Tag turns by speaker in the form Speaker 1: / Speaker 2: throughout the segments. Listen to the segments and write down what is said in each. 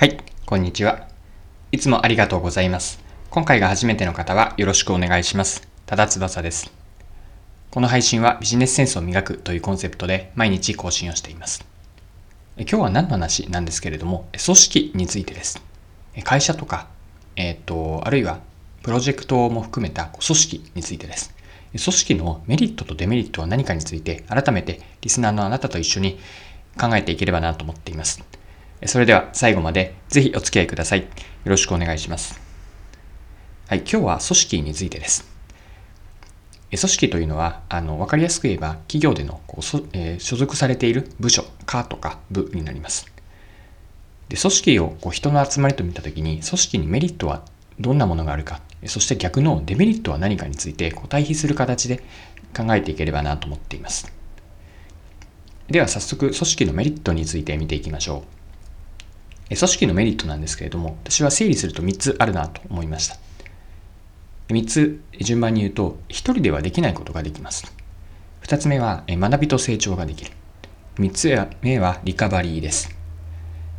Speaker 1: はい、こんにちは。いつもありがとうございます。今回が初めての方はよろしくお願いします。ただ翼です。この配信はビジネスセンスを磨くというコンセプトで毎日更新をしています。今日は何の話なんですけれども、組織についてです。会社とか、えっ、と、あるいはプロジェクトも含めた組織についてです。組織のメリットとデメリットは何かについて改めてリスナーのあなたと一緒に考えていければなと思っています。それでは最後までぜひお付き合いください。よろしくお願いします。はい、今日は組織についてです。組織というのは、あの、わかりやすく言えば、企業でのこうそ、えー、所属されている部署、課とか部になります。で、組織をこう人の集まりと見たときに、組織にメリットはどんなものがあるか、そして逆のデメリットは何かについてこう対比する形で考えていければなと思っています。では早速、組織のメリットについて見ていきましょう。組織のメリットなんですけれども、私は整理すると3つあるなと思いました。3つ順番に言うと、1人ではできないことができます。2つ目は学びと成長ができる。3つ目はリカバリーです。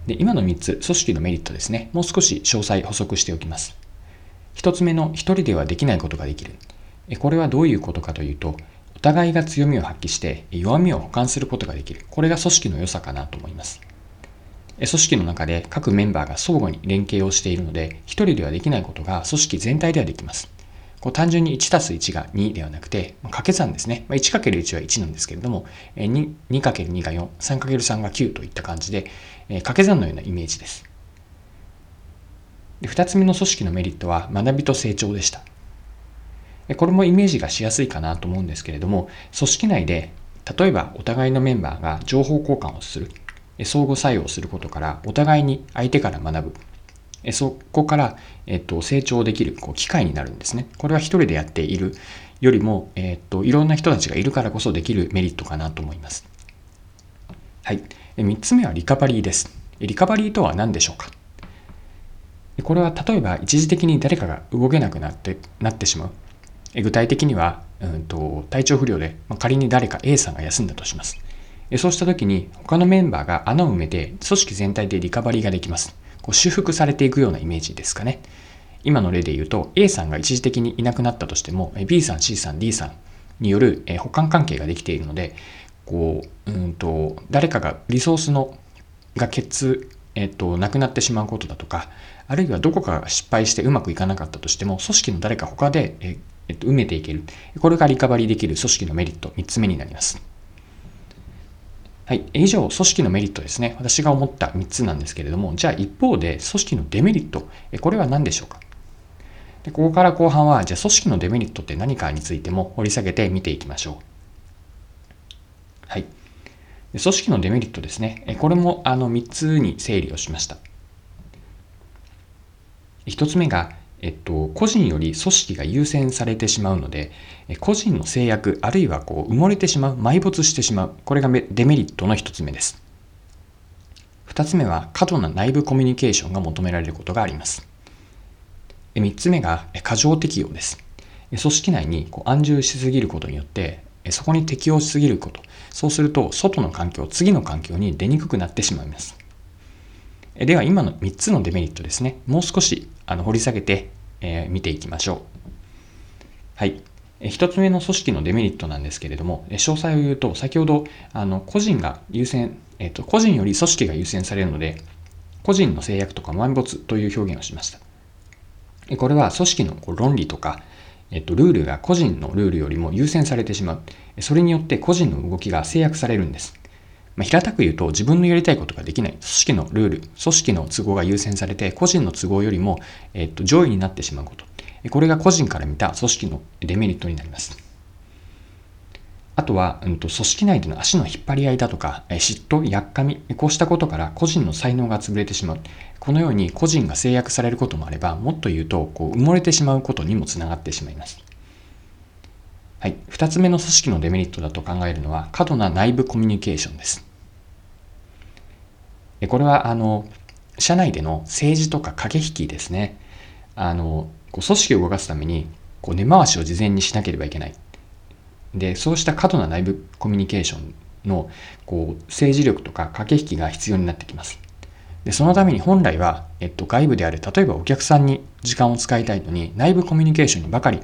Speaker 1: で今の3つ、組織のメリットですね。もう少し詳細補足しておきます。1つ目の1人ではできないことができる。これはどういうことかというと、お互いが強みを発揮して弱みを補完することができる。これが組織の良さかなと思います。組織の中で各メンバーが相互に連携をしているので、1人ではできないことが組織全体ではできます。こう単純に1たす1が2ではなくて、掛け算ですね。1×1 は1なんですけれども、2×2 が4、3×3 が9といった感じで、掛け算のようなイメージです。で2つ目の組織のメリットは学びと成長でした。これもイメージがしやすいかなと思うんですけれども、組織内で例えばお互いのメンバーが情報交換をする。相互作用することからお互いに相手から学ぶそこから、えっと、成長できるこう機会になるんですね。これは一人でやっているよりも、えっと、いろんな人たちがいるからこそできるメリットかなと思います。はい。3つ目はリカバリーです。リカバリーとは何でしょうか？これは例えば一時的に誰かが動けなくなってなってしまう。具体的には、うんと、体調不良で、まあ、仮に誰か A さんが休んだとします。そうした時に他のメンバーが穴を埋めて組織全体でリカバリーができます。こう修復されていくようなイメージですかね。今の例で言うと A さんが一時的にいなくなったとしても B さん C さん D さんによる補完関係ができているのでこううんと誰かがリソースのが欠えっと、なくなってしまうことだとか、あるいはどこかが失敗してうまくいかなかったとしても、組織の誰か他で、えっと、埋めていける。これがリカバリーできる組織のメリット3つ目になります。はい。以上、組織のメリットですね。私が思った3つなんですけれども、じゃあ一方で組織のデメリット、これは何でしょうか？でここから後半は、じゃあ組織のデメリットって何かについても掘り下げて見ていきましょう。はい。組織のデメリットですね。これもあの3つに整理をしました。1つ目が、えっと、個人より組織が優先されてしまうので、個人の制約、あるいはこう埋もれてしまう、埋没してしまう。これがデメリットの一つ目です。二つ目は、過度な内部コミュニケーションが求められることがあります。三つ目が、過剰適用です。組織内にこう安住しすぎることによって、そこに適応しすぎること。そうすると、外の環境、次の環境に出にくくなってしまいます。では今の3つのデメリットですね、もう少しあの掘り下げて、えー、見ていきましょう。はい。1つ目の組織のデメリットなんですけれども、詳細を言うと、先ほどあの個人が優先、えーと、個人より組織が優先されるので、個人の制約とか埋没という表現をしました。これは組織の論理とか、えっと、ルールが個人のルールよりも優先されてしまう。それによって個人の動きが制約されるんです。まあ、平たく言うと自分のやりたいことができない。組織のルール、組織の都合が優先されて、個人の都合よりも、えっと、上位になってしまうこと。これが個人から見た組織のデメリットになります。あとは、うんと、組織内での足の引っ張り合いだとか、嫉妬、やっかみ、こうしたことから個人の才能が潰れてしまう。このように個人が制約されることもあれば、もっと言うと、こう埋もれてしまうことにもつながってしまいます。はい。二つ目の組織のデメリットだと考えるのは、過度な内部コミュニケーションです。これは、あの、社内での政治とか駆け引きですね。あの、こう組織を動かすために、こう根回しを事前にしなければいけない。で、そうした過度な内部コミュニケーションのこう政治力とか駆け引きが必要になってきます。で、そのために本来は、えっと、外部である、例えばお客さんに時間を使いたいのに、内部コミュニケーションにばかり、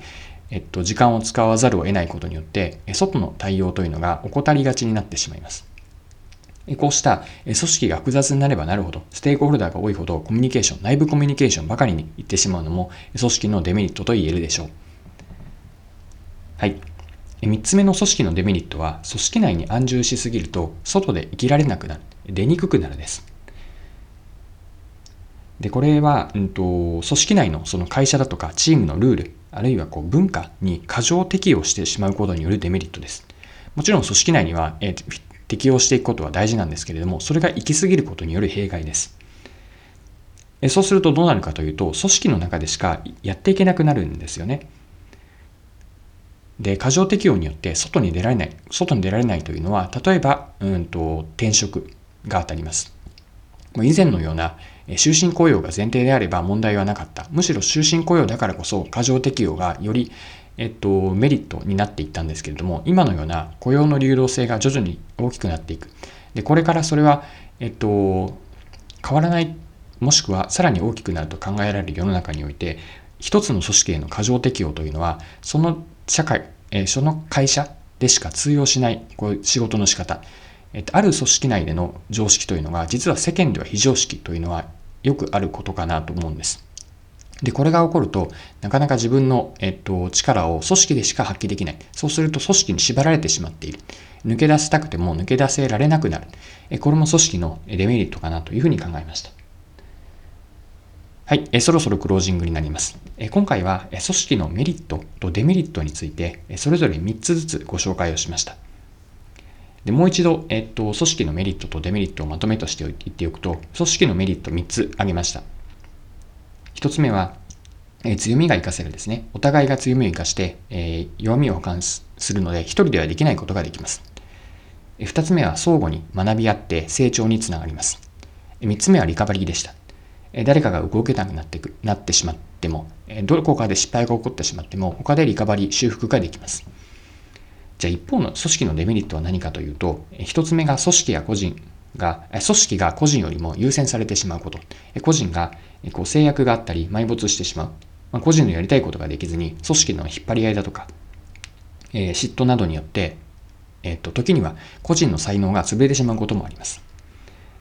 Speaker 1: えっと、時間を使わざるを得ないことによって、外の対応というのが怠りがちになってしまいます。こうした組織が複雑になればなるほど、ステークホルダーが多いほどコミュニケーション、内部コミュニケーションばかりに行ってしまうのも組織のデメリットと言えるでしょう。はい。3つ目の組織のデメリットは、組織内に安住しすぎると、外で生きられなくなる、出にくくなるです。で、これは、うんと、組織内のその会社だとかチームのルール、あるいはこう文化に過剰適用してしまうことによるデメリットです。もちろん組織内には、えー、適用していくことは大事なんですけれども、それが行き過ぎることによる弊害です。そうするとどうなるかというと、組織の中でしかやっていけなくなるんですよね。で、過剰適用によって外に出られない、外に出られないというのは、例えば、うんと、転職が当たります。以前のような終身雇用が前提であれば問題はなかった。むしろ終身雇用だからこそ過剰適用がよりえっと、メリットになっていったんですけれども、今のような雇用の流動性が徐々に大きくなっていく。で、これからそれは、えっと、変わらない、もしくはさらに大きくなると考えられる世の中において、一つの組織への過剰適用というのは、その社会、えー、その会社でしか通用しないこう仕事の仕方、えっと、ある組織内での常識というのが、実は世間では非常識というのはよくあることかなと思うんです。で、これが起こると、なかなか自分の、えっと、力を組織でしか発揮できない。そうすると組織に縛られてしまっている。抜け出したくても抜け出せられなくなる。えこれも組織のデメリットかなというふうに考えました。はい、えそろそろクロージングになります。え今回は組織のメリットとデメリットについて、それぞれ3つずつご紹介をしました。でもう一度、えっと、組織のメリットとデメリットをまとめとして言っておくと、組織のメリット3つ挙げました。一つ目は、え、強みが活かせるですね。お互いが強みを活かして、え、弱みを補完するので、一人ではできないことができます。えー、二つ目は相互に学び合って成長につながります。えー、三つ目はリカバリーでした。誰かが動けなくなってくなってしまっても、どこかで失敗が起こってしまっても、他でリカバリー、修復ができます。じゃあ一方の組織のデメリットは何かというと、一つ目が組織や個人が、組織が個人よりも優先されてしまうこと。個人がこう制約があったり埋没してしまう。まあ、個人のやりたいことができずに、組織の引っ張り合いだとか、えー、嫉妬などによって、えっ、と、時には個人の才能が潰れてしまうこともあります。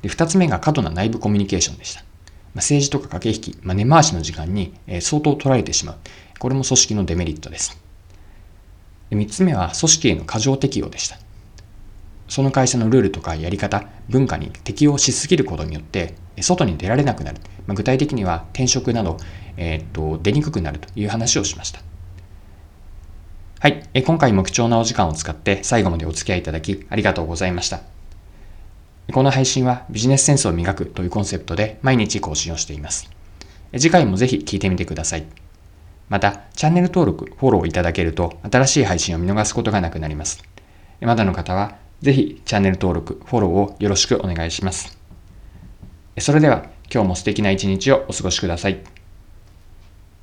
Speaker 1: で、二つ目が過度な内部コミュニケーションでした。まあ、政治とか駆け引き、まあ、根回しの時間に、えー、相当取られてしまう。これも組織のデメリットです。で3つ目は組織への過剰適用でした。その会社のルールとかやり方、文化に適応しすぎることによって、外に出られなくなる。まあ、具体的には転職など、えー、っと、出にくくなるという話をしました。はい。え今回も貴重なお時間を使って最後までお付き合いいただきありがとうございました。この配信はビジネスセンスを磨くというコンセプトで毎日更新をしています。次回もぜひ聞いてみてください。また、チャンネル登録、フォローいただけると新しい配信を見逃すことがなくなります。まだの方はぜひチャンネル登録、フォローをよろしくお願いします。それでは今日も素敵な一日をお過ごしください。